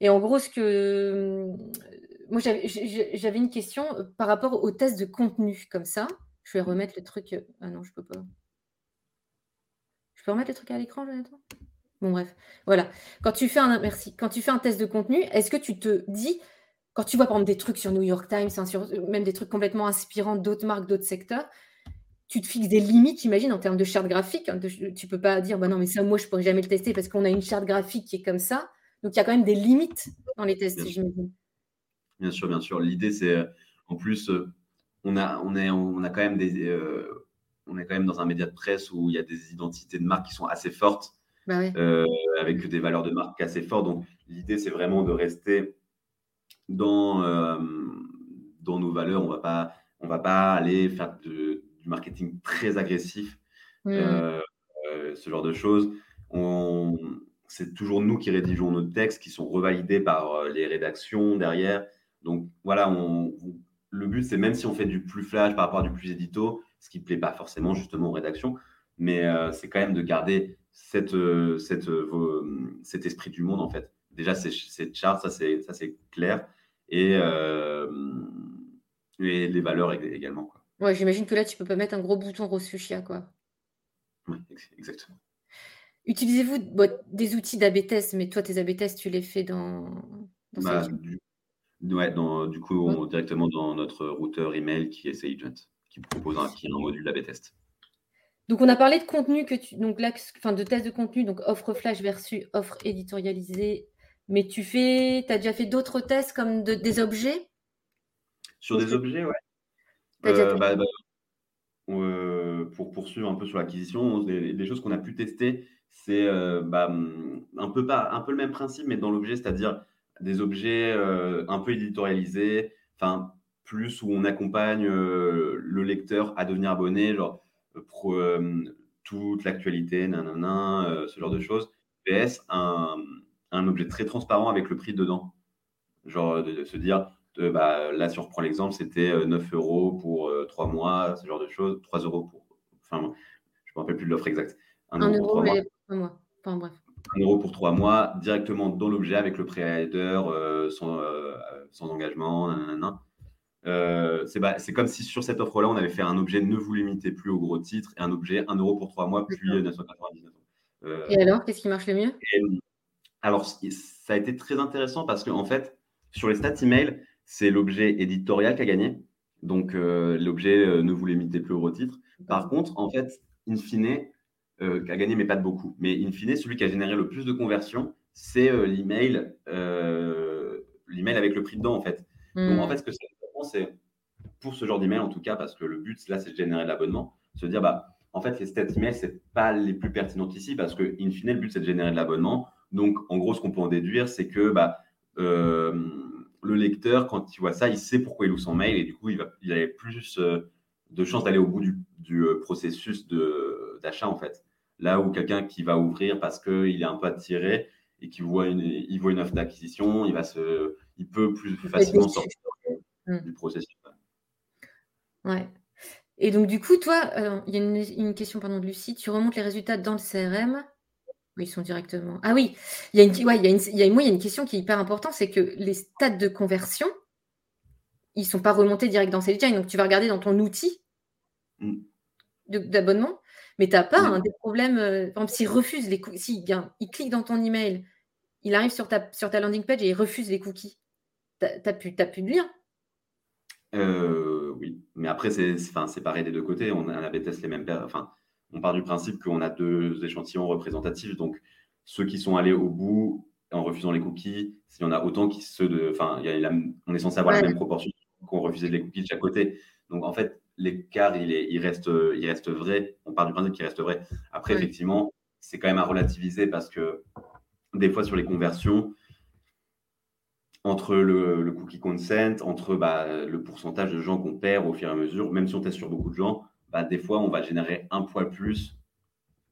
Et en gros, ce que moi j'avais une question euh, par rapport au test de contenu comme ça. Je vais remettre le truc. Euh, ah non, je peux pas. Je peux remettre le truc à l'écran, Jonathan? Bon bref, voilà. Quand tu fais un merci, quand tu fais un test de contenu, est-ce que tu te dis quand tu vois par exemple des trucs sur New York Times, hein, sur, même des trucs complètement inspirants d'autres marques, d'autres secteurs, tu te fixes des limites, j'imagine, en termes de charte graphique? Hein, tu peux pas dire, bah non, mais ça, moi, je pourrais jamais le tester parce qu'on a une charte graphique qui est comme ça. Donc, il y a quand même des limites dans les tests, j'imagine. Bien sûr, bien sûr. L'idée, c'est, en plus, euh, on a, on est, on a quand même des, euh, on est quand même dans un média de presse où il y a des identités de marque qui sont assez fortes, bah euh, avec des valeurs de marque assez fortes. Donc, l'idée, c'est vraiment de rester dans, dans nos valeurs. On va pas, on va pas aller faire de du marketing très agressif, euh, euh, ce genre de choses. c'est toujours nous qui rédigeons nos textes, qui sont revalidés par euh, les rédactions derrière. Donc voilà, on, le but, c'est même si on fait du plus flash par rapport à du plus édito, ce qui ne plaît pas forcément justement aux rédactions, mais c'est quand même de garder cette, cette, cet esprit du monde en fait. Déjà, c'est chart, ça c'est clair, et, et les valeurs également. Quoi. Ouais, j'imagine que là, tu peux pas mettre un gros bouton rose quoi. Oui, exactement. Utilisez-vous des outils d'AB test, mais toi, tes AB tests, tu les fais dans, dans bah, du, ouais, dans, du coup, directement dans notre routeur email qui est SageAgent, qui propose un, qui un module d'AB test. Donc, on a parlé de contenu que tu, donc là, enfin, de test de contenu, donc offre flash versus offre éditorialisée. Mais tu fais, tu as déjà fait d'autres tests comme des objets? Sur des objets, ouais. Euh, bah, bah, euh, pour poursuivre un peu sur l'acquisition, des, choses qu'on a pu tester, c'est euh, bah, un, peu pas, un peu le même principe, mais dans l'objet, c'est-à-dire des objets un peu éditorialisés, enfin plus où on accompagne le lecteur à devenir abonné, genre toute l'actualité, nanana, ce genre de choses. PS, un, un objet très transparent avec le prix dedans. Genre de se dire, bah, là, si on reprend l'exemple, c'était 9 euh, euros pour 3 euh, mois, ce genre de choses, 3 euros pour. Enfin, je ne me rappelle plus de l'offre exacte. 1 euro, pour 3 mois. mois. Enfin, bref. 1 euro pour 3 mois, directement dans l'objet avec le pré-header, euh, sans, sans, engagement. c'est comme si sur cette offre-là, on avait fait un objet ne vous limitez plus au gros titre et un objet 1 euro pour 3 mois, puis 999 Et alors, qu'est-ce qui marche le mieux? Alors, ça a été très intéressant parce qu'en en fait, sur les stats email, c'est l'objet éditorial qui a gagné. Donc, euh, l'objet euh, ne vous limitez plus au titre. Par contre, en fait, in fine, euh, qui a gagné, mais pas de beaucoup. Mais in fine, celui qui a généré le plus de conversions, c'est l'email, l'email avec le prix dedans, en fait. Donc, en hmm. fait, ce que c'est pour ce genre d'email, en tout cas, parce que le but, là, c'est de générer de l'abonnement, se dire, bah, en fait, les stats email, c'est pas les plus pertinentes ici, parce que, in fine, le but, c'est de générer de l'abonnement. Donc, en gros, ce qu'on peut en déduire, c'est que, bah, le lecteur, quand il voit ça, il sait pourquoi il ouvre son mail et du coup, il, va, il a plus euh, de chances d'aller au bout du, euh, processus d'achat, en fait. Là où quelqu'un qui va ouvrir parce qu'il est un peu attiré et qui voit une, il voit une offre d'acquisition, il, va se, il peut plus facilement sortir mmh. du processus. Ouais. Et donc, du coup, toi, euh, il y a une, une, question pardon, de Lucie. Tu remontes les résultats dans le CRM ils sont directement. Ah oui, il y a une, ouais, il y a une, il y a, moi, il y a une question qui est hyper importante, c'est que les stades de conversion, ils ne sont pas remontés direct dans Sales Donc, tu vas regarder dans ton outil mm. d'abonnement, mais tu n'as pas mm. des problèmes. Euh, par exemple, s'il refuse les cookies, s'il il clique dans ton email, il arrive sur ta, sur ta landing page et il refuse les cookies. Tu n'as plus, plus de lien. Euh, oui, mais après, c'est pareil des deux côtés. On avait testé les mêmes. Enfin, on part du principe qu'on a deux échantillons représentatifs. Donc, ceux qui sont allés au bout en refusant les cookies, s'il y en a autant qui ceux de. Enfin, on est censé avoir la même proportion qu'on refusait les cookies de chaque côté. Donc, en fait, l'écart, il, il, reste, il reste vrai. On part du principe qu'il reste vrai. Après, effectivement, c'est quand même à relativiser parce que des fois sur les conversions, entre le, cookie consent, entre bah, le pourcentage de gens qu'on perd au fur et à mesure, même si on teste sur beaucoup de gens, bah, des fois, on va générer un poil plus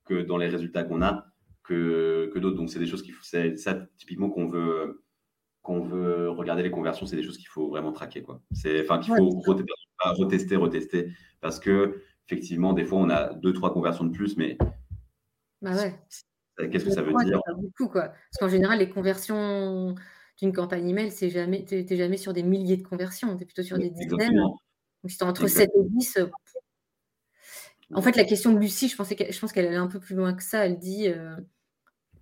que dans les résultats qu'on a que, que d'autres. Donc, c'est des choses qui c'est ça typiquement qu'on veut qu'on veut regarder les conversions, c'est des choses qu'il faut vraiment traquer. Quoi. C'est, enfin, qu'il faut retester, retester, parce que effectivement, des fois, on a deux, trois conversions de plus, mais bah ouais. qu'est-ce que ça veut dire? beaucoup, quoi. Parce qu'en général, les conversions d'une campagne email, c'est jamais, tu n'es jamais sur des milliers de conversions, tu es plutôt sur des dizaines. Donc, si entre 7 et 10. Euh, en fait, la question de Lucie, je, pensais je pense qu'elle allait un peu plus loin que ça. Elle dit euh,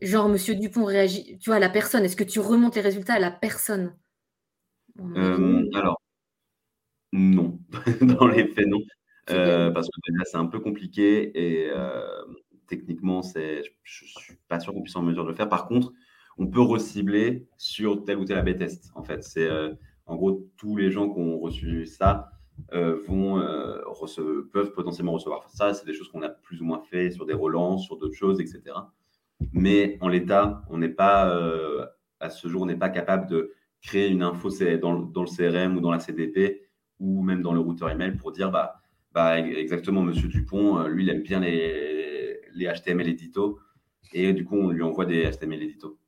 genre, Monsieur Dupont réagit, tu vois, à la personne. Est-ce que tu remontes les résultats à la personne? Euh, Alors, non. Dans les faits, non. parce que là, c'est un peu compliqué et techniquement, je ne suis pas sûr qu'on puisse en mesure de le faire. Par contre, on peut recibler sur tel ou tel AB test. En fait, c'est euh, en gros tous les gens qui ont reçu ça euh, vont euh, peuvent potentiellement recevoir ça. C'est des choses qu'on a plus ou moins fait sur des relances, sur d'autres choses, etc. Mais en l'état, on n'est pas à ce jour, on n'est pas capable de créer une info dans, dans, le CRM ou dans la CDP ou même dans le routeur email pour dire bah, bah exactement Monsieur Dupont, lui il aime bien les, les HTML édito et du coup on lui envoie des HTML édito.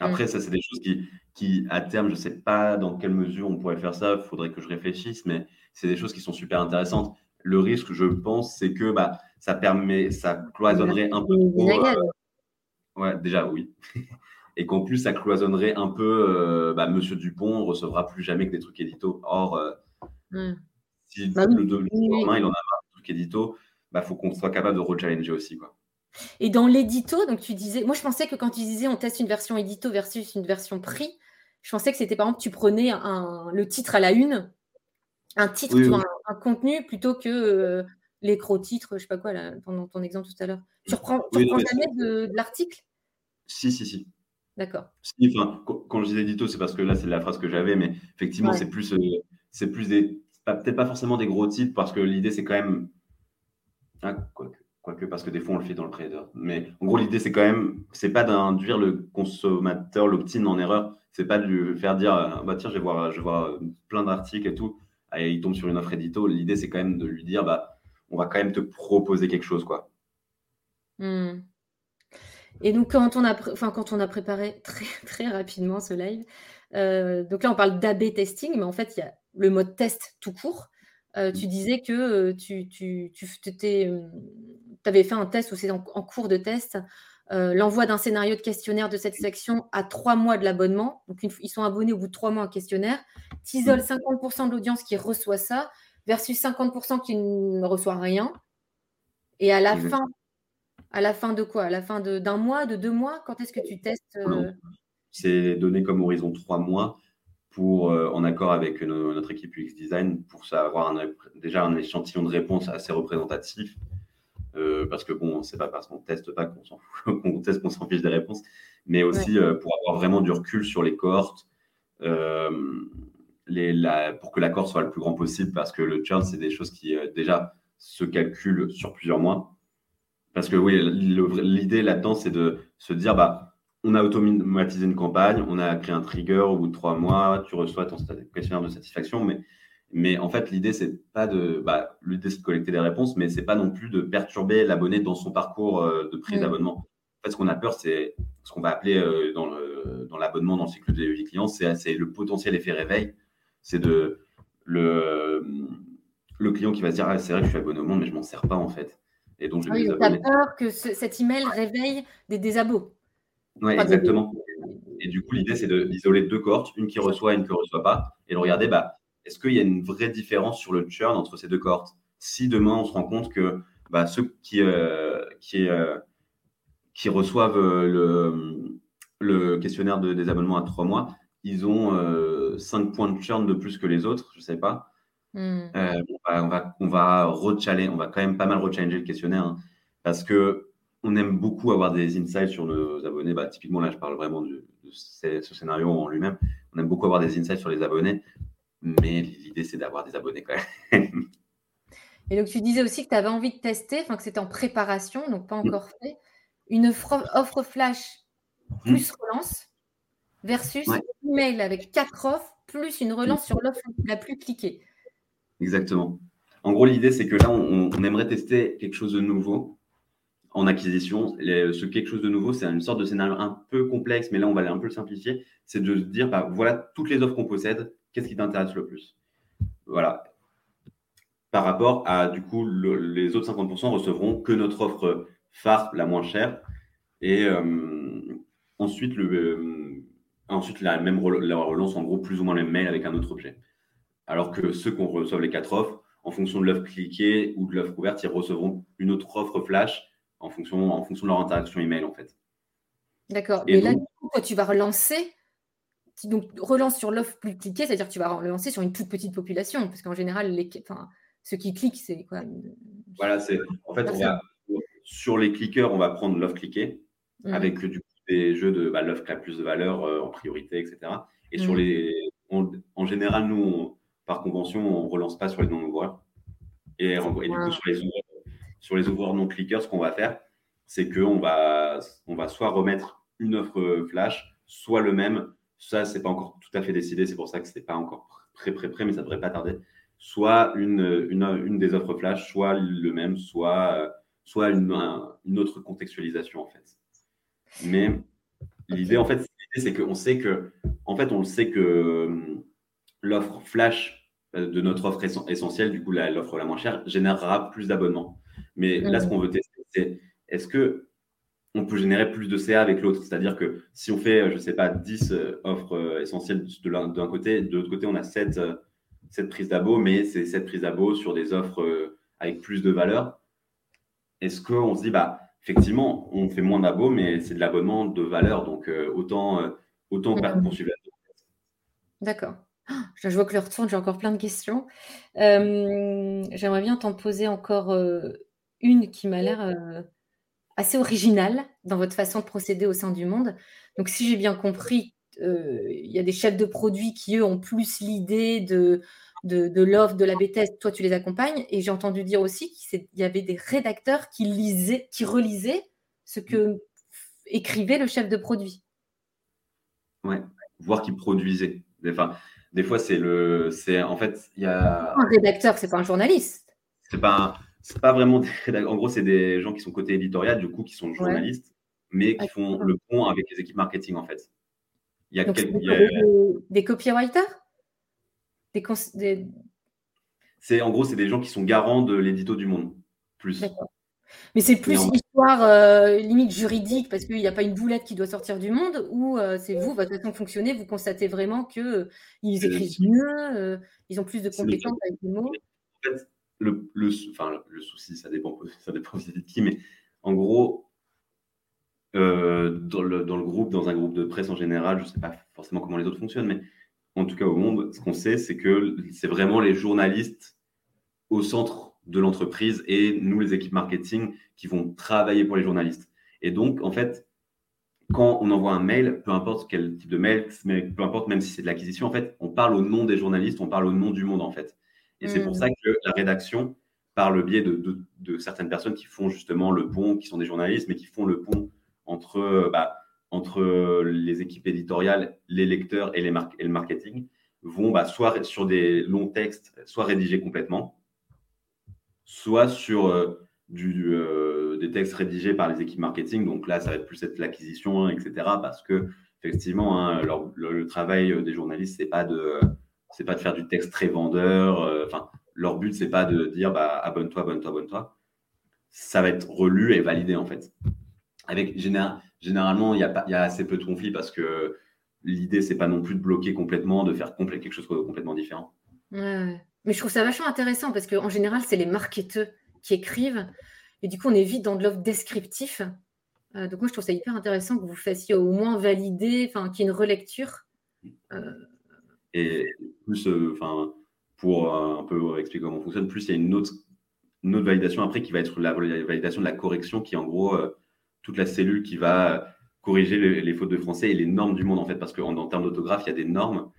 Après, mm. ça, c'est des choses qui, qui, à terme, je ne sais pas dans quelle mesure on pourrait faire ça, il faudrait que je réfléchisse, mais c'est des choses qui sont super intéressantes. Le risque, je pense, c'est que bah, ça permet, ça cloisonnerait un peu euh, ouais, déjà, oui. Et qu'en plus, ça cloisonnerait un peu, euh, bah, Monsieur Dupont recevra plus jamais que des trucs édito. Or, euh, mm. si bah le, le, il en a marre de trucs édito, il bah, faut qu'on soit capable de rechallenger aussi. Quoi. Et dans l'édito, donc tu disais, moi je pensais que quand tu disais on teste une version édito versus une version prix, je pensais que c'était par exemple tu prenais le titre à la une, un titre, Un, contenu plutôt que euh, l'écro-titre, je sais pas quoi, là, pendant ton exemple tout à l'heure. Tu reprends, jamais de, l'article? Si, si, si. D'accord. quand je dis édito, c'est parce que là c'est la phrase que j'avais, mais effectivement c'est plus, euh, c'est plus des, peut-être pas forcément des gros titres parce que l'idée c'est quand même, ah, quoi que parce que des fois on le fait dans le trader. Mais en gros, l'idée c'est quand même, c'est pas d'induire le consommateur, l'opt-in en erreur. C'est pas de lui faire dire, euh, bah tiens, je vais voir, je vais plein d'articles et tout. Et il tombe sur une offre édito. L'idée c'est quand même de lui dire, bah, on va quand même te proposer quelque chose, quoi. Hmm. Et donc quand on a, enfin quand on a préparé très très rapidement ce live, euh, donc là on parle d'AB testing, mais en fait il y a le mode test tout court. Euh, tu disais que tu, tu, tu avais fait un test ou c'est en, cours de test. L'envoi d'un scénario de questionnaire de cette section à trois mois de l'abonnement. Donc, ils sont abonnés au bout de trois mois un questionnaire. Tu isoles 50% de l'audience qui reçoit ça versus 50% qui ne reçoit rien. Et à la fin, à la fin de quoi? À la fin d'un mois, de deux mois? Quand est-ce que tu testes C'est donné comme horizon trois mois pour, euh, en accord avec notre équipe UX Design, pour avoir déjà un échantillon de réponses assez représentatif. Euh, parce que bon, c'est pas parce qu'on teste pas qu'on s'en qu'on teste qu'on s'en fiche des réponses, mais aussi euh, pour avoir vraiment du recul sur les cohortes, les, la, pour que l'accord soit le plus grand possible, parce que le churn, c'est des choses qui déjà se calculent sur plusieurs mois. Parce que oui, l'idée là-dedans, c'est de se dire, bah, on a automatisé une campagne, on a créé un trigger au bout de trois mois, tu reçois ton questionnaire de satisfaction, mais, mais en fait, l'idée, c'est pas de, bah, l'idée, c'est de collecter des réponses, mais c'est pas non plus de perturber l'abonné dans son parcours euh, de prise d'abonnement. En fait, ce qu'on a peur, c'est ce qu'on va appeler euh, dans, dans l'abonnement, dans le cycle de vie client, c'est le potentiel effet réveil. C'est de le, le client qui va se dire, ah, c'est vrai que je suis abonné au monde, mais je m'en sers pas, en fait. Et donc, je ah oui, peur que cet email réveille des désabos. Oui, exactement. Et du coup, l'idée, c'est d'isoler deux cohortes, une qui reçoit et une qui ne reçoit pas, et de regarder, bah, est-ce qu'il y a une vraie différence sur le churn entre ces deux cohortes Si demain, on se rend compte que bah, ceux qui, euh, qui, euh, qui reçoivent euh, le, le questionnaire de, des abonnements à trois mois, ils ont 5 points de churn de plus que les autres, je ne sais pas. Hmm. on va, on va, on va quand même pas mal rechallenger le questionnaire hein, parce que on aime beaucoup avoir des insights sur nos abonnés. Bah, typiquement, là, je parle vraiment de, ce, scénario en lui-même. On aime beaucoup avoir des insights sur les abonnés, mais l'idée, c'est d'avoir des abonnés quand même. Et donc, tu disais aussi que tu avais envie de tester, enfin que c'était en préparation, donc pas encore fait. une offre flash plus relance versus un email avec quatre offres plus une relance sur l'offre la plus cliquée. Exactement. En gros, l'idée, c'est que là, on, aimerait tester quelque chose de nouveau en acquisition. ce quelque chose de nouveau, c'est une sorte de scénario un peu complexe, mais là, on va un peu le simplifier. C'est de dire, bah, voilà toutes les offres qu'on possède, qu'est-ce qui t'intéresse le plus? Voilà. Par rapport à, du coup, les autres 50% recevront que notre offre phare, la moins chère. Et euh, ensuite, le, euh, ensuite la même la relance, en gros, plus ou moins le même mail avec un autre objet. Alors que ceux qui reçoivent les quatre offres, en fonction de l'offre cliquée ou de l'offre ouverte, ils recevront une autre offre flash en fonction, en fonction de leur interaction email, en fait. D'accord. Et là, tu vas relancer, donc relance sur l'offre plus cliquée, c'est-à-dire que tu vas relancer sur une toute petite population, parce qu'en général, les, enfin, ceux qui cliquent, c'est quoi Voilà, c'est en fait, sur les cliqueurs, on va prendre l'offre cliquée mmh. avec du des jeux de bah, l'offre qui a plus de valeur euh, en priorité, etc. Et sur mmh. les, en général, nous, par convention, on ne relance pas sur les non-ouvreurs. Et, du coup, sur les, ouvreurs, sur les ouvreurs non-cliqueurs, ce qu'on va faire, c'est qu'on va, on va soit remettre une offre flash, soit le même. Ça, c'est pas encore tout à fait décidé, c'est pour ça que ce n'est pas encore prêt, prêt, prêt, mais ça devrait pas tarder. Soit une, une, une, des offres flash, soit le même, soit, soit une, une autre contextualisation, en fait. Mais l'idée, en fait, c'est qu'on sait que, en fait, on le sait que hum, l'offre flash euh, de notre offre essentielle, du coup, l'offre la, moins chère, générera plus d'abonnements. Mais là, ce qu'on veut tester, c'est est-ce que on peut générer plus de CA avec l'autre C'est-à-dire que si on fait, euh, je ne sais pas, 10 euh, offres essentielles d'un côté, de l'autre côté, on a 7, 7 prises d'abo, mais c'est 7 prises d'abo sur des offres avec plus de valeur. Est-ce qu'on se dit, bah, effectivement, on fait moins d'abos, mais c'est de l'abonnement de valeur, donc autant, autant poursuivre la D'accord. Je vois que le retourne, j'ai encore plein de questions. Euh, j'aimerais bien t'en poser encore euh, une qui m'a l'air euh, assez originale dans votre façon de procéder au sein du monde. Donc, si j'ai bien compris, il y a des chefs de produits qui, eux, ont plus l'idée de, de, l'offre, de la bêtise. Toi, tu les accompagnes. Et j'ai entendu dire aussi qu'il y avait des rédacteurs qui lisaient, qui relisaient ce que écrivait le chef de produit. Ouais, voire qui produisait. Enfin, des fois, c'est le. c'est En fait, il y a. Un rédacteur, c'est pas un journaliste. C'est pas, c'est pas vraiment des. En gros, c'est des gens qui sont côté éditorial, du coup, qui sont journalistes, mais qui font le pont avec les équipes marketing, en fait. Il y a, quelques... des, copywriters? Des, des... C'est En gros, c'est des gens qui sont garants de l'édito du monde. Plus. Mais c'est plus une histoire euh, limite juridique parce qu'il n'y a pas une boulette qui doit sortir du monde ou euh, c'est vous, votre façon de fonctionner, vous constatez vraiment qu'ils euh, écrivent mieux, ils ont plus de compétences avec les mots? En fait, le, enfin, le souci, ça dépend, ça dépend de qui, mais en gros, dans le, dans, le, groupe, dans un groupe de presse en général, je ne sais pas forcément comment les autres fonctionnent, mais en tout cas au monde, ce qu'on sait, c'est que c'est vraiment les journalistes au centre de l'entreprise et nous, les équipes marketing, qui vont travailler pour les journalistes. Et donc, en fait, quand on envoie un mail, peu importe quel type de mail, peu importe même si c'est de l'acquisition, en fait, on parle au nom des journalistes, on parle au nom du monde, en fait. Et c'est pour mm. ça que la rédaction, par le biais de, certaines personnes qui font justement le pont, qui sont des journalistes, mais qui font le pont entre, bah, entre les équipes éditoriales, les lecteurs et, les et le marketing, vont bah, soit sur des longs textes, soit rédigés complètement, soit sur euh, du, euh, des textes rédigés par les équipes marketing. Donc là, ça va être plus être l'acquisition, hein, etc. Parce que effectivement, hein, le, travail des journalistes, c'est pas de c'est pas de faire du texte très vendeur. Euh, enfin, leur but, c'est pas de dire bah, abonne-toi, abonne-toi, abonne-toi. Ça va être relu et validé en fait. Avec généralement, il y, a y a assez peu de conflits parce que l'idée, c'est pas non plus de bloquer complètement, de faire quelque chose de complètement différent. Ouais. Mais je trouve ça vachement intéressant parce qu'en général, c'est les marketeurs qui écrivent. Et du coup, on est vite dans de l'offre descriptif. Euh, donc, moi, je trouve ça hyper intéressant que vous fassiez au moins valider, enfin, qu'il y ait une relecture. Euh, et plus, euh, enfin, pour un peu expliquer comment on fonctionne, plus il y a une autre, une autre validation après qui va être la, validation de la correction, qui est en gros toute la cellule qui va corriger les, fautes de français et les normes du monde, en fait, parce qu'en en, termes d'orthographe, il y a des normes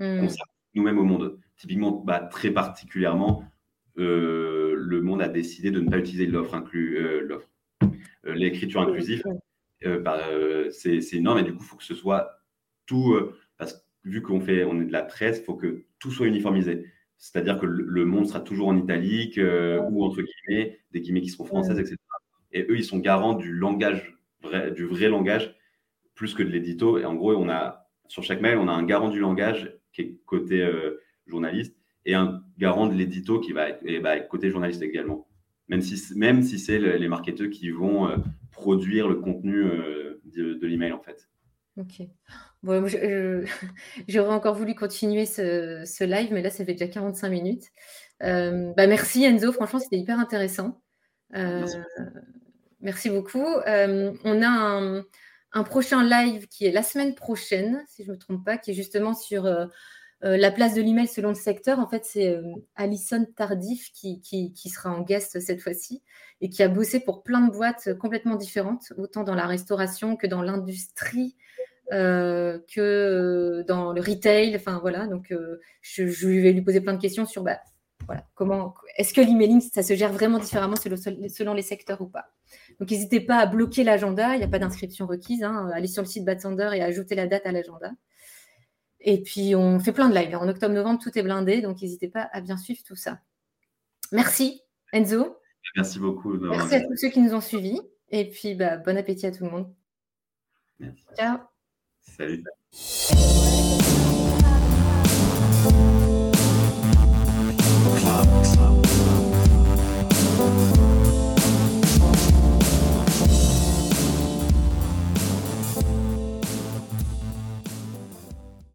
mmh. nous-mêmes au monde. Typiquement, bah, très particulièrement, euh, le monde a décidé de ne pas utiliser l'offre inclus, euh, l'offre, l'écriture inclusive. Bah, c'est énorme et du coup, il faut que ce soit tout, vu qu'on fait, on est de la presse, il faut que tout soit uniformisé. C'est-à-dire que le, monde sera toujours en italique ou entre guillemets, des guillemets qui seront françaises, etc. Et eux, ils sont garants du langage, vrai, du vrai langage, plus que de l'édito. Et en gros, on a, sur chaque mail, on a un garant du langage qui est côté journaliste et un garant de l'édito qui va être, bah, côté journaliste également. Même si, même si c'est les marketeurs qui vont euh, produire le contenu euh, de, l'email en fait. Ok. Bon, j'aurais encore voulu continuer ce, live, mais là, ça fait déjà 45 minutes. Euh, bah, merci Enzo, franchement, c'était hyper intéressant. merci. beaucoup. on a un, un, prochain live qui est la semaine prochaine, si je ne me trompe pas, qui est justement sur euh, la place de l'email selon le secteur, en fait, c'est euh, Alison Tardif qui, qui, sera en guest cette fois-ci et qui a bossé pour plein de boîtes complètement différentes, autant dans la restauration que dans l'industrie, euh, que dans le retail. Enfin voilà, donc je, vais lui poser plein de questions sur bah, voilà, comment est-ce que l'emailing ça se gère vraiment différemment selon, les secteurs ou pas? Donc n'hésitez pas à bloquer l'agenda, il n'y a pas d'inscription requise. Hein, allez sur le site Batsander et ajouter la date à l'agenda. Et puis, on fait plein de lives. En octobre-novembre, tout est blindé, donc n'hésitez pas à bien suivre tout ça. Merci, Enzo. Merci beaucoup. Merci à tous ceux qui nous ont suivis. Et puis, bah, bon appétit à tout le monde. Merci. Ciao. Salut.